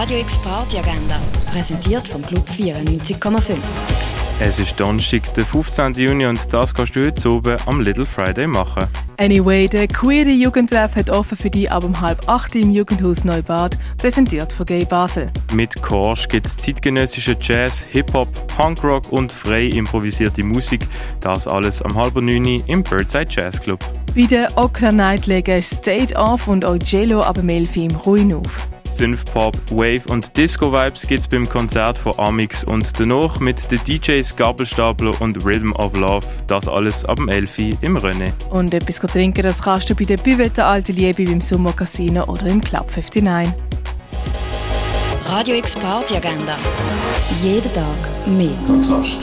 Radio X Party Agenda, präsentiert vom Club 94,5. Es ist Donnerstag, der 15. Juni und das kannst du heute oben am Little Friday machen. Anyway, der queere Jugendtreff hat offen für dich ab um halb acht im Jugendhaus Neubad, präsentiert von Gay Basel. Mit Korsch gibt es zeitgenössische Jazz, Hip-Hop, Punkrock und frei improvisierte Musik. Das alles am halb neun im Birdside Jazz Club. Bei der Okra Night legen State Off und auch Jello ab dem 11 im Ruin auf. Synthpop, Wave und Disco-Vibes gibt es beim Konzert von Amix und danach mit den DJs Gabelstapler und Rhythm of Love. Das alles ab dem 11 im René. Und etwas trinken, das kannst du bei der Buvette Alte Liebe beim Summer Casino oder im Club 59. Radio X Party Agenda. Jeden Tag mehr. Kontrast.